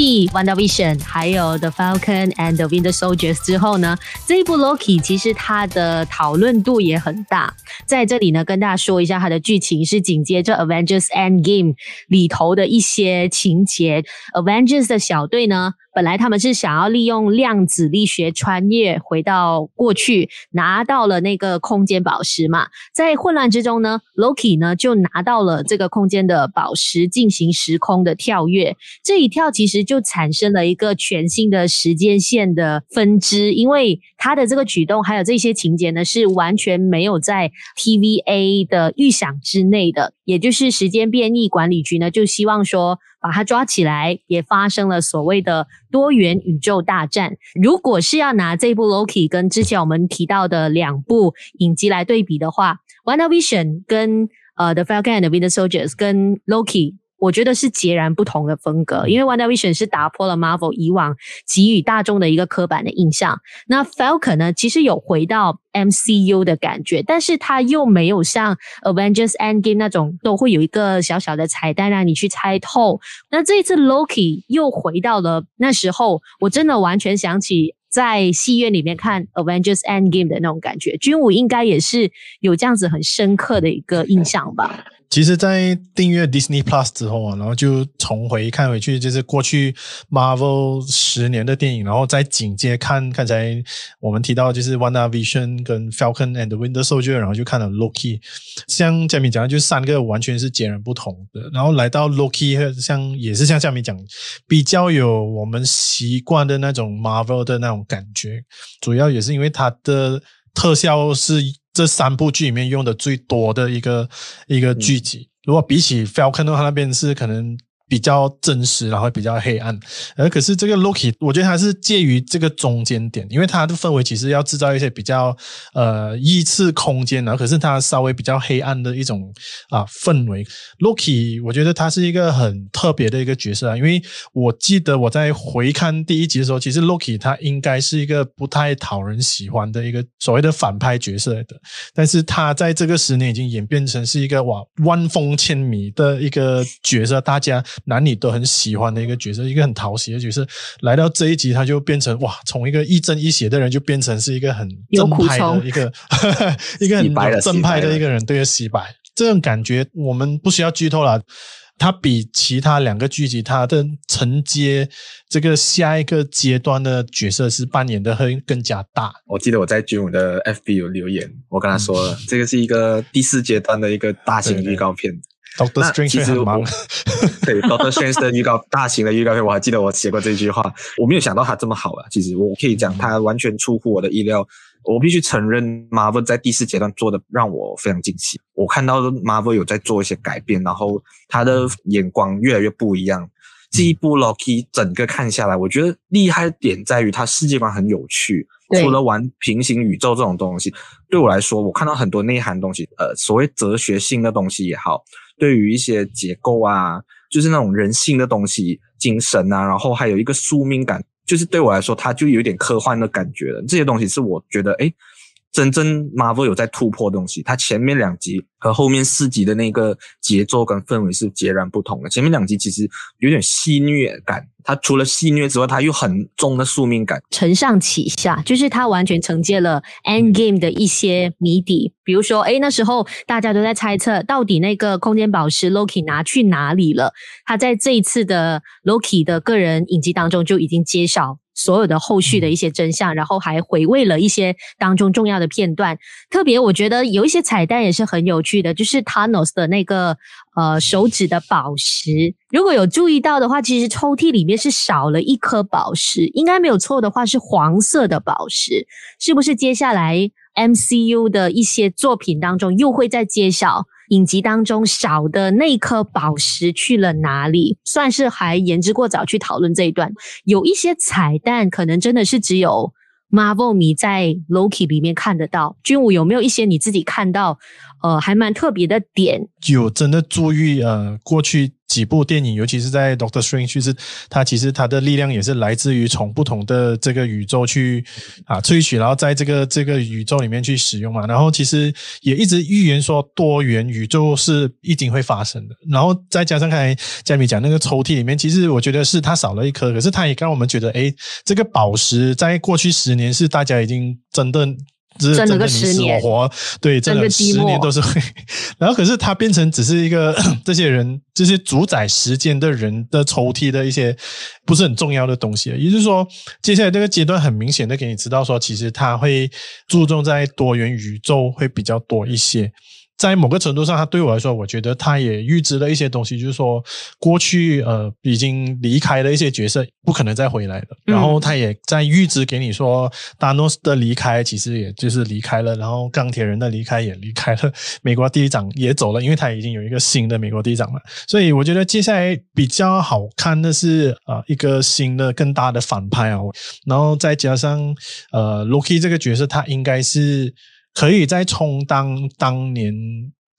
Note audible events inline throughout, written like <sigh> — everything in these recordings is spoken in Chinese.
继《Wonder Vision》还有《The Falcon and the Winter Soldiers》之后呢，这一部 Loki 其实它的讨论度也很大。在这里呢，跟大家说一下它的剧情是紧接着《Avengers Endgame》里头的一些情节。Avengers 的小队呢，本来他们是想要利用量子力学穿越回到过去，拿到了那个空间宝石嘛。在混乱之中呢，Loki 呢就拿到了这个空间的宝石，进行时空的跳跃。这一跳其实。就产生了一个全新的时间线的分支，因为他的这个举动还有这些情节呢，是完全没有在 TVA 的预想之内的。也就是时间变异管理局呢，就希望说把他抓起来，也发生了所谓的多元宇宙大战。如果是要拿这部 Loki 跟之前我们提到的两部影集来对比的话，WandaVision 跟呃 The Falcon and the Winter Soldiers 跟 Loki。我觉得是截然不同的风格，因为 WandaVision 是打破了 Marvel 以往给予大众的一个刻板的印象。那 Falcon 呢，其实有回到 MCU 的感觉，但是它又没有像 Avengers Endgame 那种都会有一个小小的彩蛋让你去猜透。那这一次 Loki 又回到了那时候，我真的完全想起在戏院里面看 Avengers Endgame 的那种感觉。军武应该也是有这样子很深刻的一个印象吧。其实，在订阅 Disney Plus 之后啊，然后就重回看回去，就是过去 Marvel 十年的电影，然后再紧接看刚才我们提到，就是 WandaVision 跟 Falcon and the Winter Soldier，然后就看了 Loki。像嘉敏讲的，就三个完全是截然不同的。然后来到 Loki，像也是像嘉敏讲，比较有我们习惯的那种 Marvel 的那种感觉，主要也是因为它的特效是。这三部剧里面用的最多的一个一个剧集，如果比起 Falcon 的话，那边是可能。比较真实，然后比较黑暗，而可是这个 Loki，我觉得它是介于这个中间点，因为它的氛围其实要制造一些比较呃异次空间，然后可是它稍微比较黑暗的一种啊氛围。Loki，我觉得他是一个很特别的一个角色啊，因为我记得我在回看第一集的时候，其实 Loki 他应该是一个不太讨人喜欢的一个所谓的反派角色的，但是他在这个十年已经演变成是一个哇万风千米的一个角色，大家。男女都很喜欢的一个角色，一个很讨喜的角色。来到这一集，他就变成哇，从一个亦正亦邪的人，就变成是一个很 <laughs> 正派的一个，一个很正派的一个人，对，洗白这种感觉，我们不需要剧透了。他比其他两个剧集，他的承接这个下一个阶段的角色是扮演的会更加大。我记得我在军武的 FB 有留言，我跟他说了，嗯、这个是一个第四阶段的一个大型预告片。Doctor Strange 其实我 <laughs> 对 Doctor Strange 的预告，<laughs> 大型的预告片，我还记得我写过这句话。我没有想到它这么好啊！其实我可以讲，它完全出乎我的意料。我必须承认，Marvel 在第四阶段做的让我非常惊喜。我看到 Marvel 有在做一些改变，然后他的眼光越来越不一样。这一部 Loki 整个看下来，我觉得厉害的点在于它世界观很有趣。除了玩平行宇宙这种东西，对我来说，我看到很多内涵东西，呃，所谓哲学性的东西也好。对于一些结构啊，就是那种人性的东西、精神啊，然后还有一个宿命感，就是对我来说，它就有点科幻的感觉了。这些东西是我觉得，哎真正 Marvel 有在突破的东西，它前面两集和后面四集的那个节奏跟氛围是截然不同的。前面两集其实有点戏虐感，它除了戏虐之外，他又很重的宿命感，承上启下，就是他完全承接了 Endgame 的一些谜底。比如说，诶那时候大家都在猜测，到底那个空间宝石 Loki 拿去哪里了？他在这一次的 Loki 的个人影集当中就已经揭晓。所有的后续的一些真相，然后还回味了一些当中重要的片段。特别我觉得有一些彩蛋也是很有趣的，就是 Thanos 的那个呃手指的宝石，如果有注意到的话，其实抽屉里面是少了一颗宝石，应该没有错的话是黄色的宝石，是不是？接下来 MCU 的一些作品当中又会再揭晓。影集当中少的那颗宝石去了哪里？算是还言之过早去讨论这一段。有一些彩蛋，可能真的是只有 Marvel 迷在 Loki 里面看得到。军武有没有一些你自己看到，呃，还蛮特别的点？有真的注意呃，过去几部电影，尤其是在 Doctor Strange，就是他其实他的力量也是来自于从不同的这个宇宙去啊萃取，然后在这个这个宇宙里面去使用嘛。然后其实也一直预言说多元宇宙是一定会发生的。然后再加上刚才佳米讲那个抽屉里面，其实我觉得是它少了一颗，可是它也让我们觉得，哎，这个宝石在过去十年是大家已经真的。真的你死我活，对，整个十年都是会。然后，可是它变成只是一个 <clears throat> 这些人，这些主宰时间的人的抽屉的一些不是很重要的东西。也就是说，接下来这个阶段很明显的给你知道说，其实他会注重在多元宇宙会比较多一些。在某个程度上，他对我来说，我觉得他也预知了一些东西，就是说过去呃已经离开了一些角色，不可能再回来了。然后他也在预知给你说，达诺斯的离开其实也就是离开了，然后钢铁人的离开也离开了，美国队长也走了，因为他已经有一个新的美国队长了。所以我觉得接下来比较好看的是啊、呃、一个新的更大的反派啊，然后再加上呃 Loki 这个角色，他应该是。可以再充当当年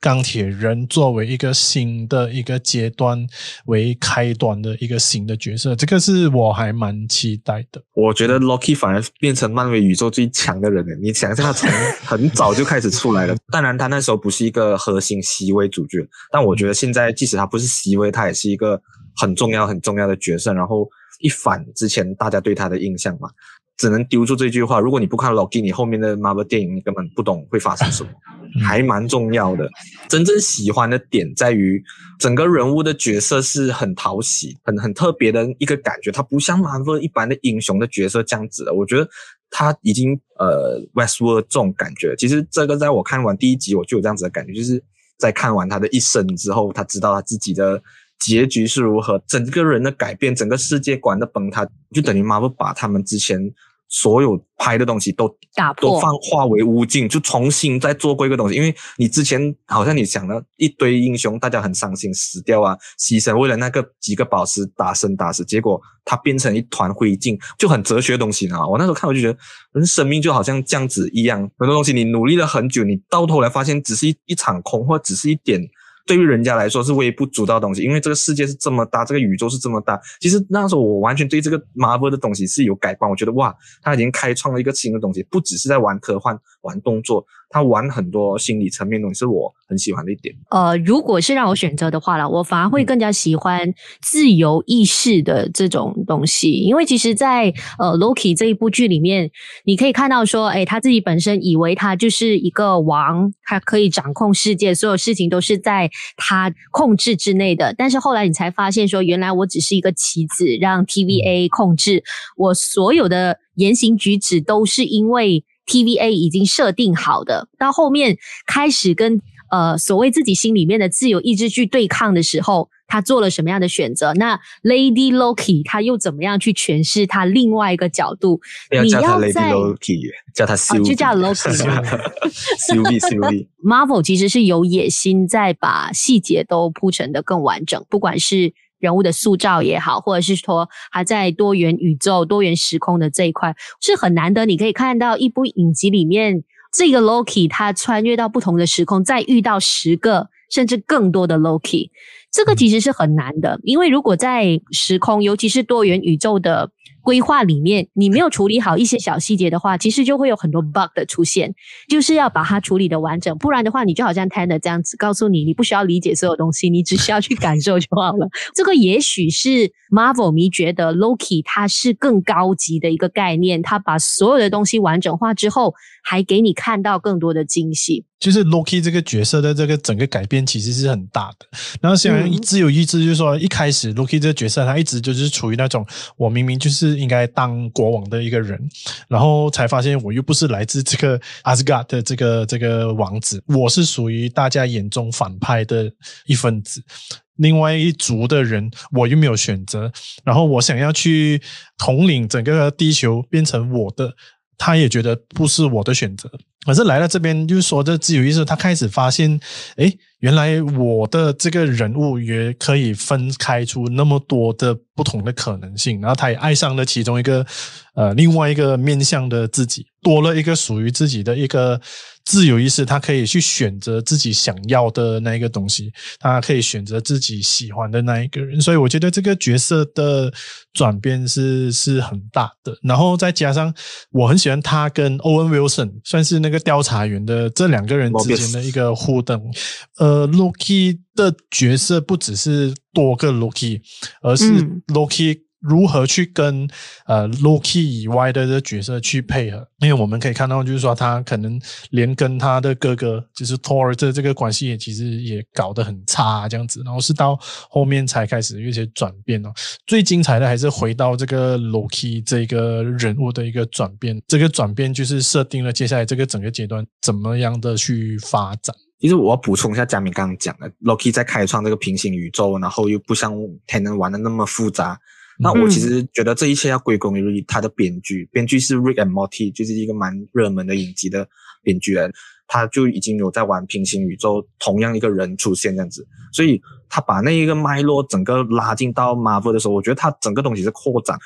钢铁人作为一个新的一个阶段为开端的一个新的角色，这个是我还蛮期待的。我觉得 Loki 反而变成漫威宇宙最强的人了。你想一下，他从很早就开始出来了。<laughs> 当然，他那时候不是一个核心 C 位主角，但我觉得现在即使他不是 C 位，他也是一个很重要很重要的角色。然后一反之前大家对他的印象嘛。只能丢出这句话：如果你不看 Loki，你后面的 Marvel 电影你根本不懂会发生什么，<laughs> 还蛮重要的。真正喜欢的点在于整个人物的角色是很讨喜、很很特别的一个感觉。他不像 Marvel 一般的英雄的角色这样子的，我觉得他已经呃 Westworld 这种感觉。其实这个在我看完第一集我就有这样子的感觉，就是在看完他的一生之后，他知道他自己的。结局是如何？整个人的改变，整个世界观的崩塌，就等于 Marvel 把他们之前所有拍的东西都打破，都放化为乌尽，就重新再做过一个东西。因为你之前好像你想了一堆英雄，大家很伤心，死掉啊，牺牲，为了那个几个宝石打生打死，结果它变成一团灰烬，就很哲学的东西啊。我那时候看我就觉得，人生命就好像这样子一样，很多东西你努力了很久，你到头来发现只是一一场空，或者只是一点。对于人家来说是微不足道的东西，因为这个世界是这么大，这个宇宙是这么大。其实那时候我完全对这个 Marvel 的东西是有改观，我觉得哇，他已经开创了一个新的东西，不只是在玩科幻、玩动作。他玩很多心理层面的东西，是我很喜欢的一点。呃，如果是让我选择的话啦，我反而会更加喜欢自由意识的这种东西，因为其实在，在呃 Loki 这一部剧里面，你可以看到说，诶，他自己本身以为他就是一个王，他可以掌控世界，所有事情都是在他控制之内的。但是后来你才发现说，原来我只是一个棋子，让 TVA 控制我所有的言行举止，都是因为。TVA 已经设定好的，到后面开始跟呃所谓自己心里面的自由意志去对抗的时候，他做了什么样的选择？那 Lady Loki 他又怎么样去诠释他另外一个角度？你要叫他 Lady Loki，叫他 Sylvie，就叫 Loki。<laughs> Sylvie Sylvie Marvel 其实是有野心在把细节都铺陈的更完整，不管是。人物的塑造也好，或者是说他在多元宇宙、多元时空的这一块是很难得。你可以看到一部影集里面，这个 Loki 他穿越到不同的时空，再遇到十个甚至更多的 Loki，这个其实是很难的。因为如果在时空，尤其是多元宇宙的。规划里面，你没有处理好一些小细节的话，其实就会有很多 bug 的出现，就是要把它处理的完整，不然的话，你就好像 Tenet 这样子，告诉你你不需要理解所有东西，你只需要去感受就好了。<laughs> 这个也许是 Marvel 迷觉得 Loki 它是更高级的一个概念，它把所有的东西完整化之后，还给你看到更多的惊喜。就是 Loki 这个角色的这个整个改变其实是很大的。然后虽然自有意志，就是说一开始 Loki 这个角色他一直就是处于那种我明明就是应该当国王的一个人，然后才发现我又不是来自这个 Asgard 的这个这个王子，我是属于大家眼中反派的一份子。另外一族的人我又没有选择，然后我想要去统领整个地球变成我的，他也觉得不是我的选择。可是来了这边，就是说这自由意识，他开始发现，诶，原来我的这个人物也可以分开出那么多的不同的可能性，然后他也爱上了其中一个，呃，另外一个面向的自己，多了一个属于自己的一个。自由意识，他可以去选择自己想要的那一个东西，他可以选择自己喜欢的那一个人，所以我觉得这个角色的转变是是很大的。然后再加上我很喜欢他跟 Owen Wilson，算是那调查员的这两个人之间的一个互动。呃，Loki 的角色不只是多个 Loki，而是 Loki。如何去跟呃 Loki 以外的这个角色去配合？因为我们可以看到，就是说他可能连跟他的哥哥，就是 Thor 的这个关系也其实也搞得很差这样子，然后是到后面才开始有一些转变哦。最精彩的还是回到这个 Loki 这个人物的一个转变，这个转变就是设定了接下来这个整个阶段怎么样的去发展。其实我要补充一下佳明刚刚讲的，Loki 在开创这个平行宇宙，然后又不像 Tenet 玩的那么复杂。那我其实觉得这一切要归功于他的编剧，编剧是 Rick and Morty，就是一个蛮热门的影集的编剧人，他就已经有在玩平行宇宙，同样一个人出现这样子，所以他把那一个脉络整个拉进到 Marvel 的时候，我觉得他整个东西是扩展，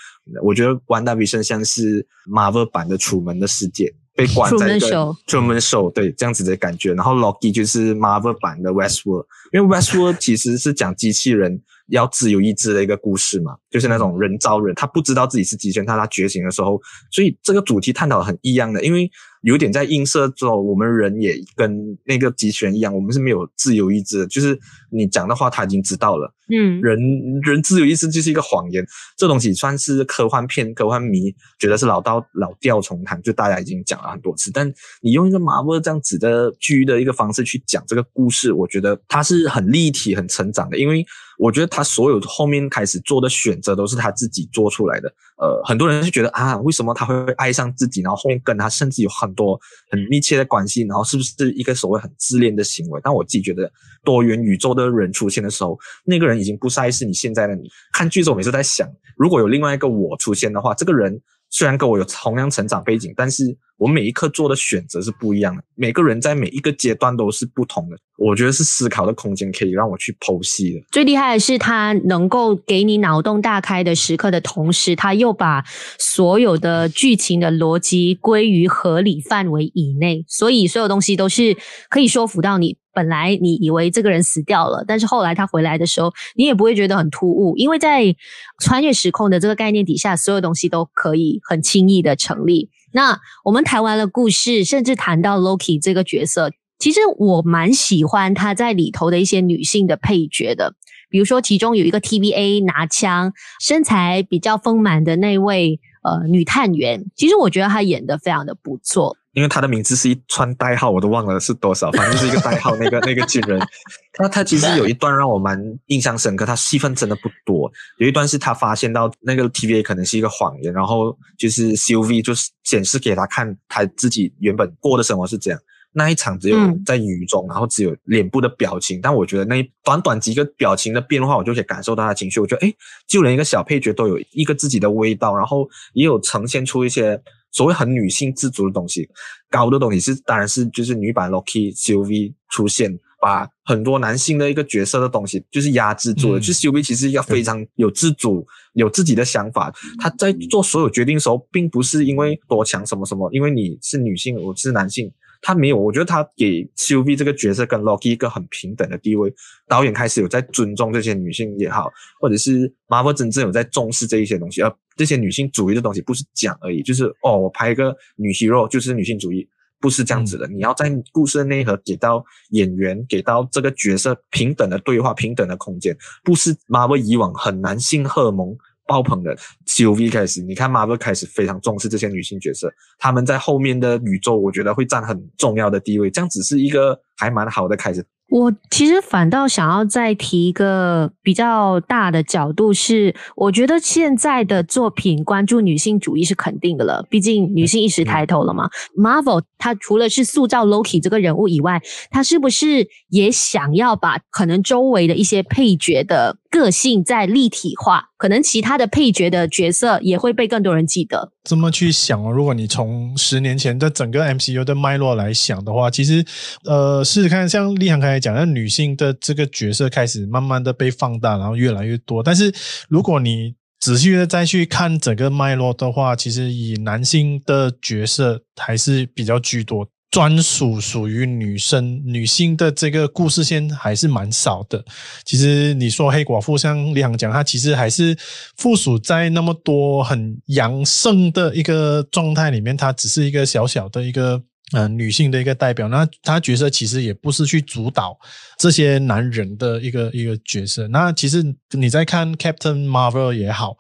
我觉得 WandaVision 像是 Marvel 版的楚门的世界，被关在一个楚门 show，对，这样子的感觉，然后 Loki 就是 Marvel 版的 Westworld，因为 Westworld 其实是讲机器人。要自由意志的一个故事嘛，就是那种人造人，他不知道自己是机器人，他他觉醒的时候，所以这个主题探讨很异样的，因为有点在映射之后，我们人也跟那个机器人一样，我们是没有自由意志的，就是你讲的话他已经知道了，嗯，人人自由意志就是一个谎言，这东西算是科幻片、科幻迷觉得是老道老调重弹，就大家已经讲了很多次，但你用一个 Marvel 这样子的剧的一个方式去讲这个故事，我觉得它是很立体、很成长的，因为。我觉得他所有后面开始做的选择都是他自己做出来的。呃，很多人就觉得啊，为什么他会爱上自己，然后后面跟他甚至有很多很密切的关系，然后是不是一个所谓很自恋的行为？但我自己觉得，多元宇宙的人出现的时候，那个人已经不再是你现在的你。看剧的时候，每次在想，如果有另外一个我出现的话，这个人。虽然跟我有同样成长背景，但是我每一刻做的选择是不一样的。每个人在每一个阶段都是不同的，我觉得是思考的空间可以让我去剖析的。最厉害的是，他能够给你脑洞大开的时刻的同时，他又把所有的剧情的逻辑归于合理范围以内，所以所有东西都是可以说服到你。本来你以为这个人死掉了，但是后来他回来的时候，你也不会觉得很突兀，因为在穿越时空的这个概念底下，所有东西都可以很轻易的成立。那我们谈完了故事，甚至谈到 Loki 这个角色，其实我蛮喜欢他在里头的一些女性的配角的，比如说其中有一个 TVA 拿枪、身材比较丰满的那位呃女探员，其实我觉得她演的非常的不错。因为他的名字是一串代号，我都忘了是多少，反正就是一个代号。那个那个军人，<laughs> 他他其实有一段让我蛮印象深刻，他戏份真的不多。有一段是他发现到那个 TVA 可能是一个谎言，然后就是 Sylvie 就是显示给他看他自己原本过的生活是这样。那一场只有在雨中，然后只有脸部的表情，但我觉得那短短几个表情的变化，我就可以感受到他的情绪。我觉得哎，就连一个小配角都有一个自己的味道，然后也有呈现出一些。所谓很女性自主的东西，高的东西是当然是就是女版 Loki Sylvie 出现，把很多男性的一个角色的东西就是压制住了。嗯、就 Sylvie 其实要非常有自主，嗯、有自己的想法。他在做所有决定的时候，并不是因为多强什么什么，因为你是女性，我是男性。他没有，我觉得他给 Sylvie 这个角色跟 Loki 一个很平等的地位。导演开始有在尊重这些女性也好，或者是 Marvel 真正有在重视这一些东西，而这些女性主义的东西不是讲而已，就是哦，我拍一个女 hero 就是女性主义，不是这样子的。嗯、你要在故事的内核给到演员，给到这个角色平等的对话、平等的空间，不是 Marvel 以往很男性荷尔蒙。爆棚的 C U V 开始，你看 Marvel 开始非常重视这些女性角色，她们在后面的宇宙，我觉得会占很重要的地位。这样只是一个还蛮好的开始。我其实反倒想要再提一个比较大的角度是，是我觉得现在的作品关注女性主义是肯定的了，毕竟女性意识抬头了嘛。嗯、Marvel 它除了是塑造 Loki 这个人物以外，它是不是也想要把可能周围的一些配角的个性再立体化？可能其他的配角的角色也会被更多人记得。这么去想，如果你从十年前的整个 MCU 的脉络来想的话，其实呃，试试看，像立行刚才讲，那女性的这个角色开始慢慢的被放大，然后越来越多。但是如果你仔细的再去看整个脉络的话，其实以男性的角色还是比较居多。专属属于女生、女性的这个故事线还是蛮少的。其实你说黑寡妇，像李航讲，她其实还是附属在那么多很阳盛的一个状态里面，她只是一个小小的一个呃女性的一个代表。那她角色其实也不是去主导这些男人的一个一个角色。那其实你在看 Captain Marvel 也好，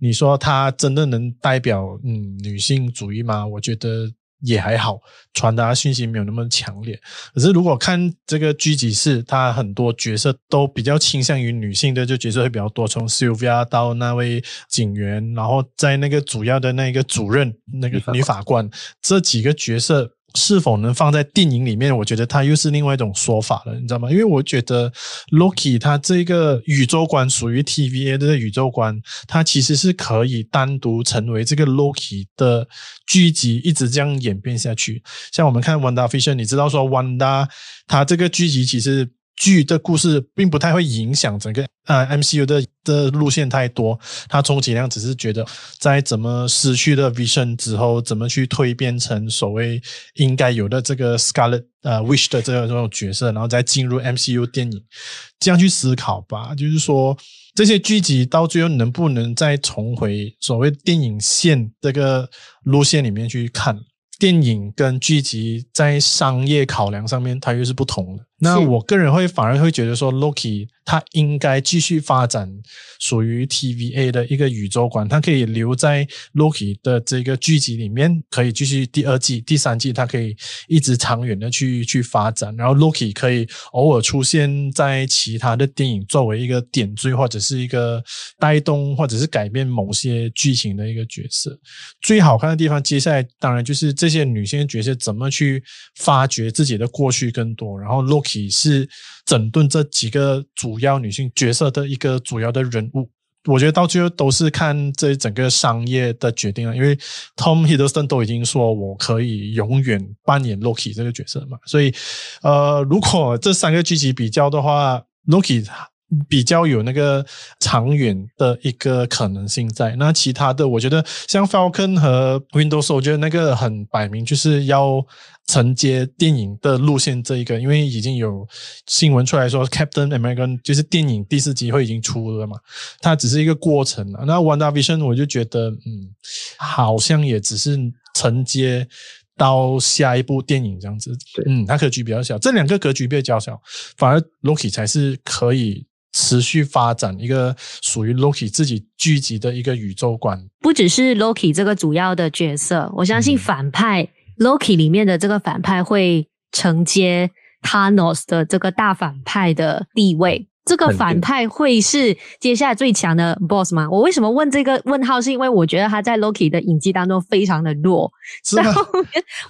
你说她真的能代表嗯女性主义吗？我觉得。也还好，传达讯息没有那么强烈。可是如果看这个狙击四，他很多角色都比较倾向于女性的，就角色会比较多，从 Sylvia 到那位警员，然后在那个主要的那个主任那个女法官这几个角色。是否能放在电影里面？我觉得它又是另外一种说法了，你知道吗？因为我觉得 Loki 它这个宇宙观属于 TVA 的宇宙观，它其实是可以单独成为这个 Loki 的剧集，一直这样演变下去。像我们看 WandaVision，你知道说 Wanda 它这个剧集其实。剧的故事并不太会影响整个呃 MCU 的的路线太多，他充其量只是觉得在怎么失去了 Vision 之后，怎么去蜕变成所谓应该有的这个 Scarlet 呃 Wish 的这个这种角色，然后再进入 MCU 电影，这样去思考吧。就是说这些剧集到最后能不能再重回所谓电影线这个路线里面去看？电影跟剧集在商业考量上面，它又是不同的。那我个人会反而会觉得说，Loki 它应该继续发展属于 TVA 的一个宇宙观，它可以留在 Loki 的这个剧集里面，可以继续第二季、第三季，它可以一直长远的去去发展。然后 Loki 可以偶尔出现在其他的电影，作为一个点缀或者是一个带动或者是改变某些剧情的一个角色。最好看的地方，接下来当然就是这些女性角色怎么去发掘自己的过去更多，然后 Loki。是整顿这几个主要女性角色的一个主要的人物，我觉得到最后都是看这整个商业的决定了。因为 Tom Hiddleston 都已经说我可以永远扮演 Loki 这个角色嘛，所以呃，如果这三个剧集比较的话，Loki。比较有那个长远的一个可能性在，那其他的我觉得像 Falcon 和 Soldier，我觉得那个很摆明就是要承接电影的路线这一个，因为已经有新闻出来说 Captain America 就是电影第四集会已经出了嘛，它只是一个过程啊。那 WandaVision 我就觉得，嗯，好像也只是承接到下一部电影这样子，嗯，它格局比较小，这两个格局比较小，反而 Loki 才是可以。持续发展一个属于 Loki 自己聚集的一个宇宙观，不只是 Loki 这个主要的角色，我相信反派、嗯、Loki 里面的这个反派会承接 Thanos 的这个大反派的地位。这个反派会是接下来最强的 boss 吗？我为什么问这个问号？是因为我觉得他在 Loki 的影集当中非常的弱。<laughs> 然后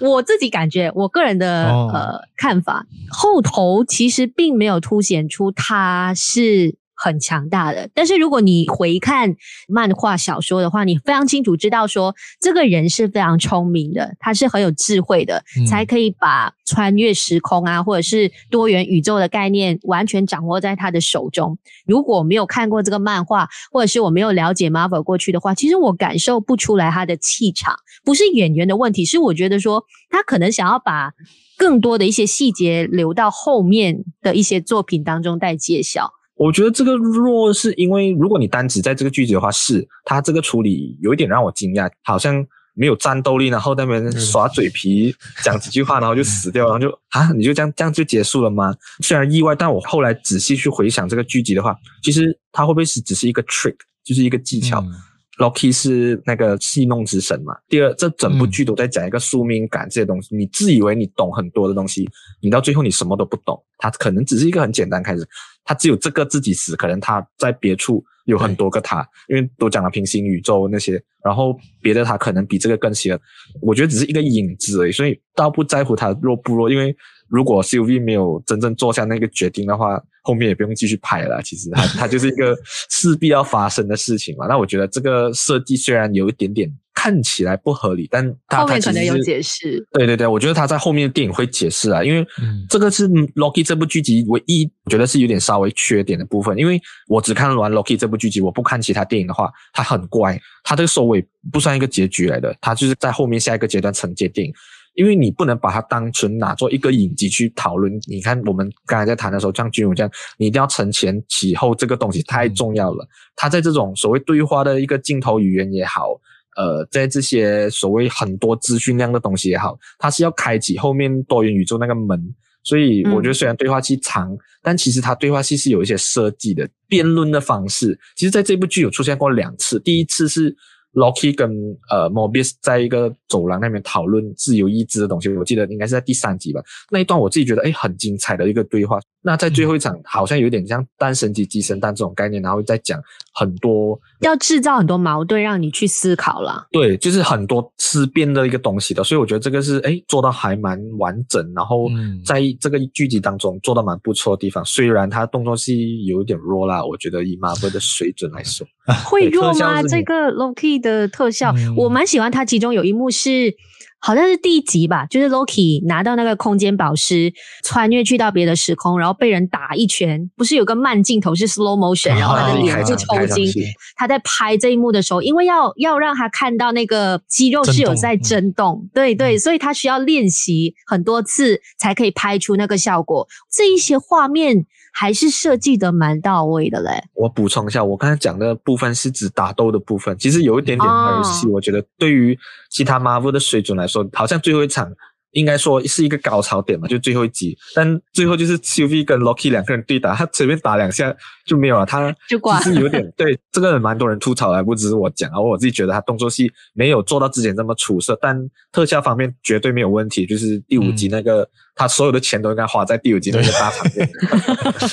我自己感觉，我个人的呃看法，后头其实并没有凸显出他是。很强大的，但是如果你回看漫画小说的话，你非常清楚知道说，这个人是非常聪明的，他是很有智慧的，嗯、才可以把穿越时空啊，或者是多元宇宙的概念完全掌握在他的手中。如果没有看过这个漫画，或者是我没有了解 Marvel 过去的话，其实我感受不出来他的气场。不是演员的问题，是我觉得说他可能想要把更多的一些细节留到后面的一些作品当中再揭晓。我觉得这个弱是因为，如果你单指在这个剧集的话，是他这个处理有一点让我惊讶，好像没有战斗力，然后在那边耍嘴皮讲几句话，然后就死掉，然后就啊，你就这样这样就结束了吗？虽然意外，但我后来仔细去回想这个剧集的话，其实它会不会是只是一个 trick，就是一个技巧？嗯 Loki 是那个戏弄之神嘛？第二，这整部剧都在讲一个宿命感这些东西。嗯、你自以为你懂很多的东西，你到最后你什么都不懂。它可能只是一个很简单开始，他只有这个自己死，可能他在别处有很多个他，因为都讲了平行宇宙那些，然后别的他可能比这个更邪恶。我觉得只是一个影子而已，所以倒不在乎他弱不弱，因为。如果 Sylvie 没有真正做下那个决定的话，后面也不用继续拍了。其实它它 <laughs> 就是一个势必要发生的事情嘛。那我觉得这个设计虽然有一点点看起来不合理，但他后面可能有解释。对对对，我觉得他在后面的电影会解释啊，因为这个是 Loki 这部剧集唯一我觉得是有点稍微缺点的部分，因为我只看完 Loki 这部剧集，我不看其他电影的话，它很怪，它这个收尾不算一个结局来的，它就是在后面下一个阶段承接电影。因为你不能把它当成拿做一个影集去讨论。你看，我们刚才在谈的时候，像君武这样，你一定要承前启后，这个东西太重要了。他在这种所谓对话的一个镜头语言也好，呃，在这些所谓很多资讯量的东西也好，它是要开启后面多元宇宙那个门。所以我觉得，虽然对话戏长，但其实它对话戏是有一些设计的辩论的方式。其实，在这部剧有出现过两次，第一次是。Loki 跟呃 Mobius 在一个走廊那边讨论自由意志的东西，我记得应该是在第三集吧。那一段我自己觉得诶很精彩的一个对话。那在最后一场，嗯、好像有点像诞生及鸡生蛋这种概念，然后再讲很多要制造很多矛盾，让你去思考了。对，就是很多思辨的一个东西的。所以我觉得这个是诶做到还蛮完整，然后在这个剧集当中做到蛮不错的地方。虽然它动作戏有点弱啦，我觉得以 Marvel 的水准来说，<laughs> 会弱吗？这个 Loki 的特效，嗯、我蛮喜欢它，其中有一幕是。好像是第一集吧，就是 Loki 拿到那个空间宝石，穿越去到别的时空，然后被人打一拳，不是有个慢镜头是 slow motion，然后他的脸就抽筋。他在拍这一幕的时候，因为要要让他看到那个肌肉是有在震动，嗯、对对，所以他需要练习很多次才可以拍出那个效果。这一些画面。还是设计的蛮到位的嘞。我补充一下，我刚才讲的部分是指打斗的部分，其实有一点点儿戏。Oh. 我觉得对于其他 Marvel 的水准来说，好像最后一场。应该说是一个高潮点嘛，就最后一集，但最后就是 Sylvie 跟 Loki 两个人对打，他随便打两下就没有了，他就挂了，其实有点 <laughs> 对这个蛮多人吐槽的，不只是我讲啊，我自己觉得他动作戏没有做到之前这么出色，但特效方面绝对没有问题，就是第五集那个、嗯、他所有的钱都应该花在第五集那个大场面，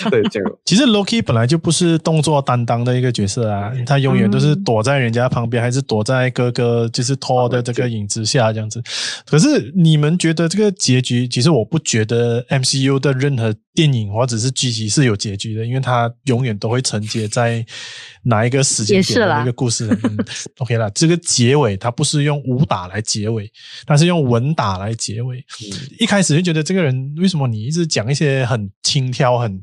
对，<laughs> 这个其实 Loki 本来就不是动作担当的一个角色啊，他永远都是躲在人家旁边，还是躲在哥哥就是 Thor 的这个影子下这样子，可是你们。觉得这个结局，其实我不觉得 MCU 的任何电影或者是剧集是有结局的，因为它永远都会承接在哪一个时间点的一个故事。嗯，<laughs> OK 了，这个结尾它不是用武打来结尾，它是用文打来结尾。嗯，一开始就觉得这个人为什么你一直讲一些很轻佻、很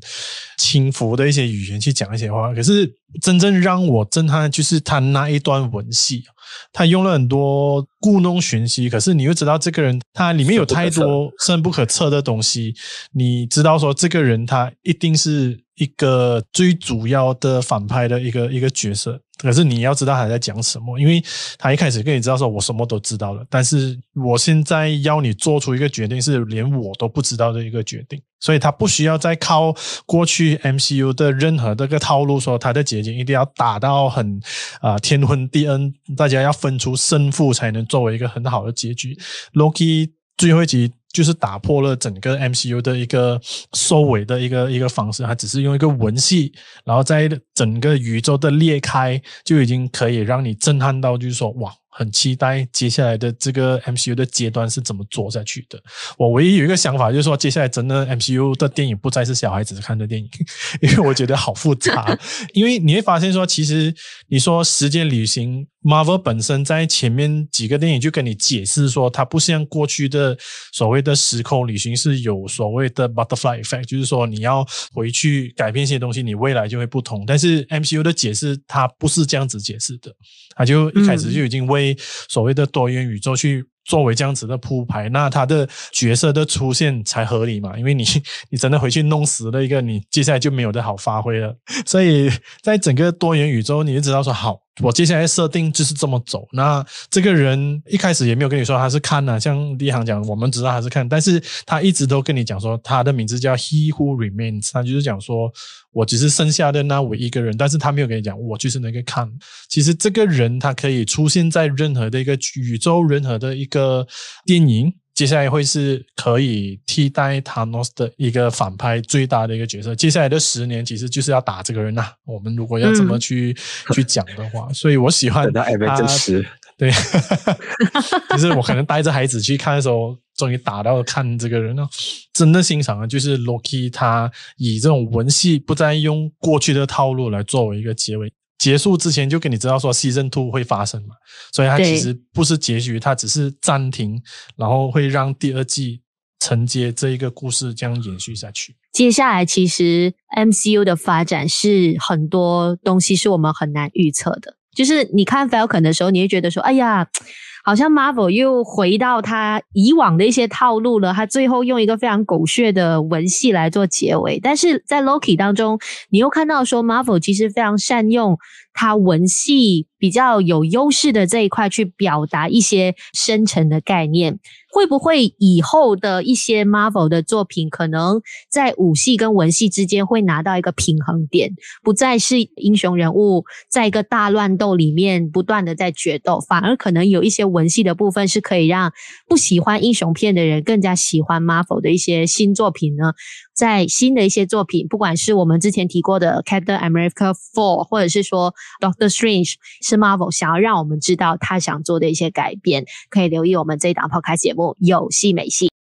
轻浮的一些语言去讲一些话？可是真正让我震撼的就是他那一段文戏。他用了很多故弄玄虚，可是你又知道这个人他里面有太多深不可测的东西，你知道说这个人他一定是一个最主要的反派的一个一个角色。可是你要知道他在讲什么，因为他一开始跟你知道说，我什么都知道了，但是我现在要你做出一个决定，是连我都不知道的一个决定，所以他不需要再靠过去 MCU 的任何这个套路，说他的结局一定要打到很啊、天昏地暗，大家要分出胜负才能作为一个很好的结局。Loki 最后一集。就是打破了整个 MCU 的一个收尾的一个一个方式，它只是用一个文戏，然后在整个宇宙的裂开，就已经可以让你震撼到，就是说哇。很期待接下来的这个 MCU 的阶段是怎么做下去的。我唯一有一个想法就是说，接下来真的 MCU 的电影不再是小孩子看的电影，因为我觉得好复杂。<laughs> 因为你会发现说，其实你说时间旅行，Marvel 本身在前面几个电影就跟你解释说，它不像过去的所谓的时空旅行是有所谓的 Butterfly Effect，就是说你要回去改变一些东西，你未来就会不同。但是 MCU 的解释它不是这样子解释的，它就一开始就已经为所谓的多元宇宙去作为这样子的铺排，那他的角色的出现才合理嘛？因为你 <laughs> 你真的回去弄死了一个，你接下来就没有的好发挥了。所以在整个多元宇宙，你就知道说好。我接下来设定就是这么走。那这个人一开始也没有跟你说他是看啊，像第一行讲，我们知道他是看，但是他一直都跟你讲说他的名字叫 He Who Remains，他就是讲说我只是剩下的那我一个人，但是他没有跟你讲我就是那个看。其实这个人他可以出现在任何的一个宇宙，任何的一个电影。接下来会是可以替代 Thanos 的一个反派最大的一个角色。接下来的十年其实就是要打这个人呐、啊。我们如果要怎么去、嗯、<laughs> 去讲的话，所以我喜欢他。对，就是我可能带着孩子去看的时候，终于打到看这个人了，真的欣赏啊！就是 Loki 他以这种文戏，不再用过去的套路来作为一个结尾。结束之前就给你知道说 Season Two 会发生嘛，所以它其实不是结局，它只是暂停，然后会让第二季承接这一个故事这样延续下去。接下来其实 MCU 的发展是很多东西是我们很难预测的，就是你看 Falcon 的时候，你会觉得说，哎呀。好像 Marvel 又回到他以往的一些套路了，他最后用一个非常狗血的文戏来做结尾，但是在 Loki 当中，你又看到说 Marvel 其实非常善用他文戏比较有优势的这一块去表达一些深层的概念。会不会以后的一些 Marvel 的作品，可能在武戏跟文戏之间会拿到一个平衡点，不再是英雄人物在一个大乱斗里面不断的在决斗，反而可能有一些文戏的部分是可以让不喜欢英雄片的人更加喜欢 Marvel 的一些新作品呢？在新的一些作品，不管是我们之前提过的 Captain America Four，或者是说 Doctor Strange，是 Marvel 想要让我们知道他想做的一些改变，可以留意我们这一档 Podcast 节目。有戏没戏。